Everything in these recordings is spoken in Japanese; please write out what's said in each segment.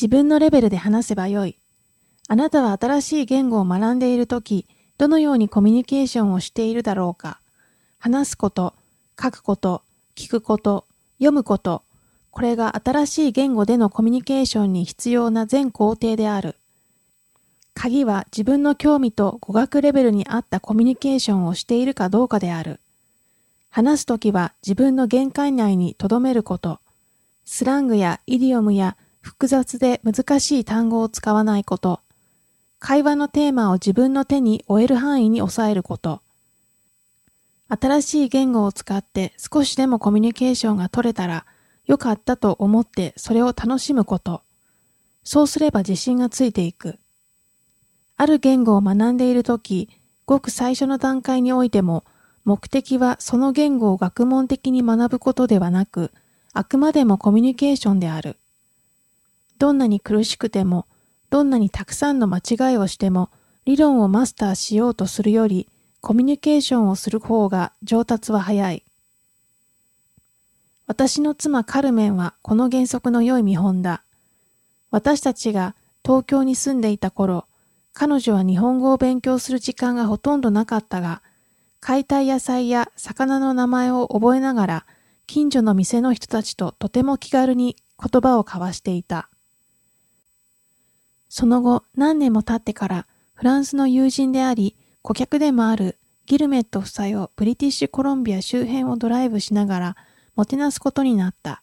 自分のレベルで話せばよい。あなたは新しい言語を学んでいるとき、どのようにコミュニケーションをしているだろうか。話すこと、書くこと、聞くこと、読むこと、これが新しい言語でのコミュニケーションに必要な全工程である。鍵は自分の興味と語学レベルに合ったコミュニケーションをしているかどうかである。話すときは自分の限界内に留めること。スラングやイディオムや複雑で難しい単語を使わないこと。会話のテーマを自分の手に負える範囲に抑えること。新しい言語を使って少しでもコミュニケーションが取れたら良かったと思ってそれを楽しむこと。そうすれば自信がついていく。ある言語を学んでいるとき、ごく最初の段階においても、目的はその言語を学問的に学ぶことではなく、あくまでもコミュニケーションである。どんなに苦しくても、どんなにたくさんの間違いをしても、理論をマスターしようとするより、コミュニケーションをする方が上達は早い。私の妻カルメンはこの原則の良い見本だ。私たちが東京に住んでいた頃、彼女は日本語を勉強する時間がほとんどなかったが、買いたい野菜や魚の名前を覚えながら、近所の店の人たちととても気軽に言葉を交わしていた。その後、何年も経ってから、フランスの友人であり、顧客でもあるギルメット夫妻をブリティッシュコロンビア周辺をドライブしながら、もてなすことになった。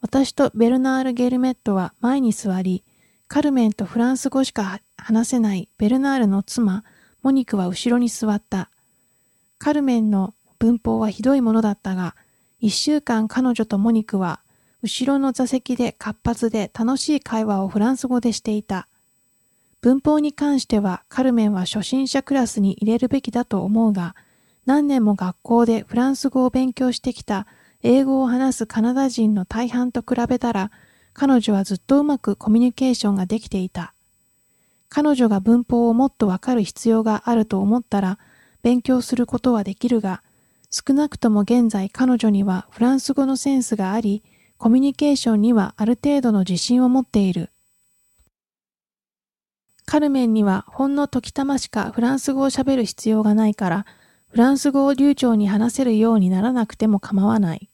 私とベルナール・ゲルメットは前に座り、カルメンとフランス語しか話せないベルナールの妻、モニクは後ろに座った。カルメンの文法はひどいものだったが、一週間彼女とモニクは、後ろの座席で活発で楽しい会話をフランス語でしていた。文法に関してはカルメンは初心者クラスに入れるべきだと思うが、何年も学校でフランス語を勉強してきた英語を話すカナダ人の大半と比べたら、彼女はずっとうまくコミュニケーションができていた。彼女が文法をもっとわかる必要があると思ったら、勉強することはできるが、少なくとも現在彼女にはフランス語のセンスがあり、コミュニケーションにはある程度の自信を持っている。カルメンにはほんの時たましかフランス語を喋る必要がないから、フランス語を流暢に話せるようにならなくても構わない。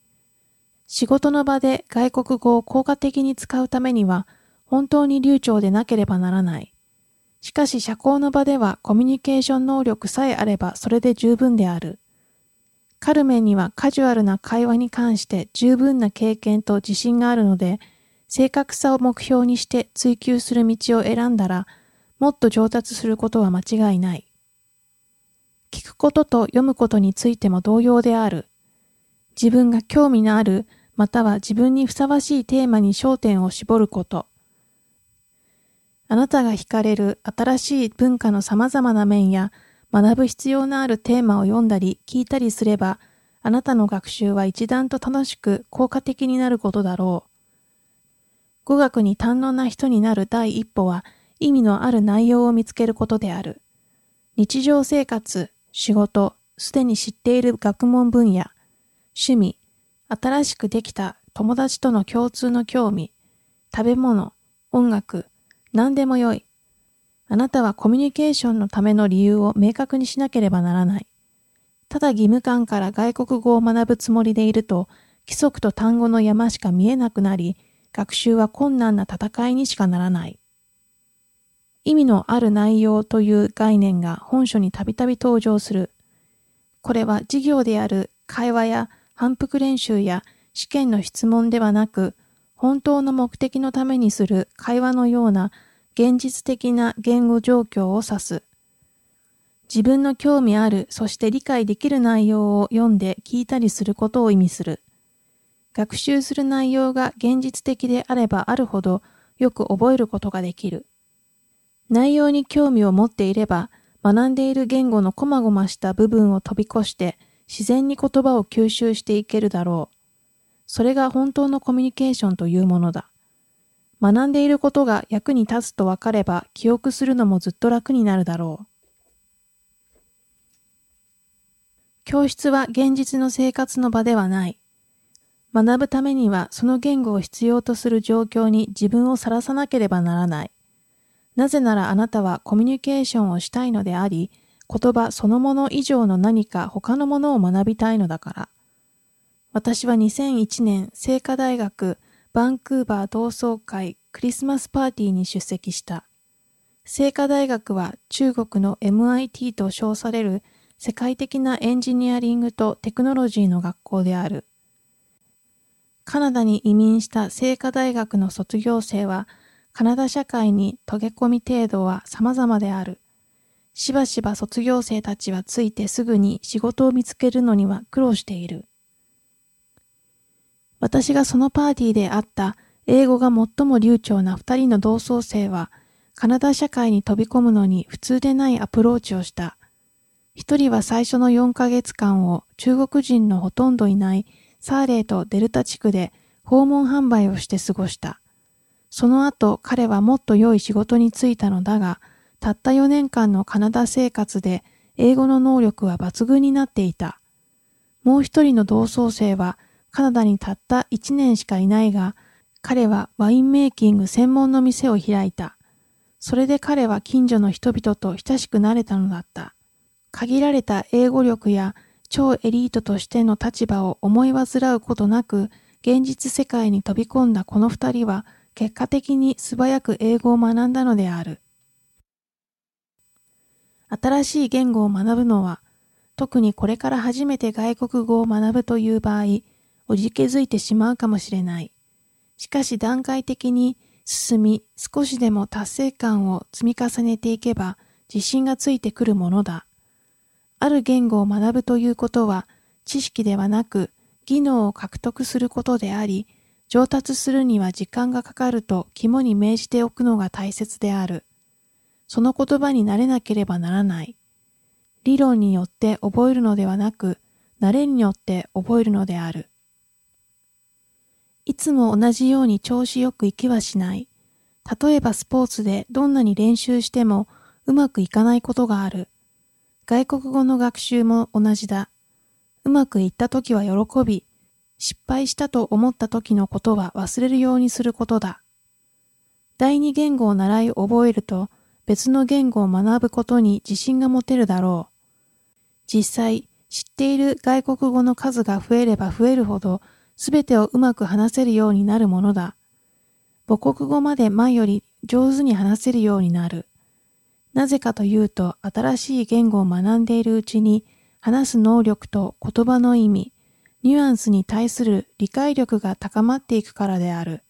仕事の場で外国語を効果的に使うためには本当に流暢でなければならない。しかし社交の場ではコミュニケーション能力さえあればそれで十分である。カルメンにはカジュアルな会話に関して十分な経験と自信があるので、正確さを目標にして追求する道を選んだら、もっと上達することは間違いない。聞くことと読むことについても同様である。自分が興味のあるまたは自分にふさわしいテーマに焦点を絞ること。あなたが惹かれる新しい文化の様々な面や学ぶ必要のあるテーマを読んだり聞いたりすれば、あなたの学習は一段と楽しく効果的になることだろう。語学に堪能な人になる第一歩は意味のある内容を見つけることである。日常生活、仕事、すでに知っている学問分野、趣味、新しくできた友達との共通の興味、食べ物、音楽、何でもよい。あなたはコミュニケーションのための理由を明確にしなければならない。ただ義務感から外国語を学ぶつもりでいると、規則と単語の山しか見えなくなり、学習は困難な戦いにしかならない。意味のある内容という概念が本書にたびたび登場する。これは授業である会話や反復練習や試験の質問ではなく、本当の目的のためにする会話のような現実的な言語状況を指す。自分の興味ある、そして理解できる内容を読んで聞いたりすることを意味する。学習する内容が現実的であればあるほどよく覚えることができる。内容に興味を持っていれば、学んでいる言語の細々した部分を飛び越して自然に言葉を吸収していけるだろう。それが本当のコミュニケーションというものだ。学んでいることが役に立つと分かれば記憶するのもずっと楽になるだろう。教室は現実の生活の場ではない。学ぶためにはその言語を必要とする状況に自分をさらさなければならない。なぜならあなたはコミュニケーションをしたいのであり、言葉そのもの以上の何か他のものを学びたいのだから。私は2001年、聖火大学バンクーバー同窓会クリスマスパーティーに出席した。聖火大学は中国の MIT と称される世界的なエンジニアリングとテクノロジーの学校である。カナダに移民した聖火大学の卒業生は、カナダ社会に溶け込み程度は様々である。しばしば卒業生たちはついてすぐに仕事を見つけるのには苦労している。私がそのパーティーで会った英語が最も流暢な二人の同窓生は、カナダ社会に飛び込むのに普通でないアプローチをした。一人は最初の4ヶ月間を中国人のほとんどいないサーレーとデルタ地区で訪問販売をして過ごした。その後彼はもっと良い仕事に就いたのだが、たった4年間のカナダ生活で英語の能力は抜群になっていた。もう一人の同窓生はカナダにたった1年しかいないが、彼はワインメイキング専門の店を開いた。それで彼は近所の人々と親しくなれたのだった。限られた英語力や超エリートとしての立場を思い煩うことなく、現実世界に飛び込んだこの二人は、結果的に素早く英語を学んだのである。新しい言語を学ぶのは、特にこれから初めて外国語を学ぶという場合、おじけづいてしまうかもしれない。しかし段階的に進み、少しでも達成感を積み重ねていけば、自信がついてくるものだ。ある言語を学ぶということは、知識ではなく、技能を獲得することであり、上達するには時間がかかると肝に銘じておくのが大切である。その言葉になれなければならない。理論によって覚えるのではなく、慣れによって覚えるのである。いつも同じように調子よくいきはしない。例えばスポーツでどんなに練習してもうまくいかないことがある。外国語の学習も同じだ。うまくいった時は喜び、失敗したと思った時のことは忘れるようにすることだ。第二言語を習い覚えると別の言語を学ぶことに自信が持てるだろう。実際、知っている外国語の数が増えれば増えるほどすべてをうまく話せるようになるものだ。母国語まで前より上手に話せるようになる。なぜかというと、新しい言語を学んでいるうちに、話す能力と言葉の意味、ニュアンスに対する理解力が高まっていくからである。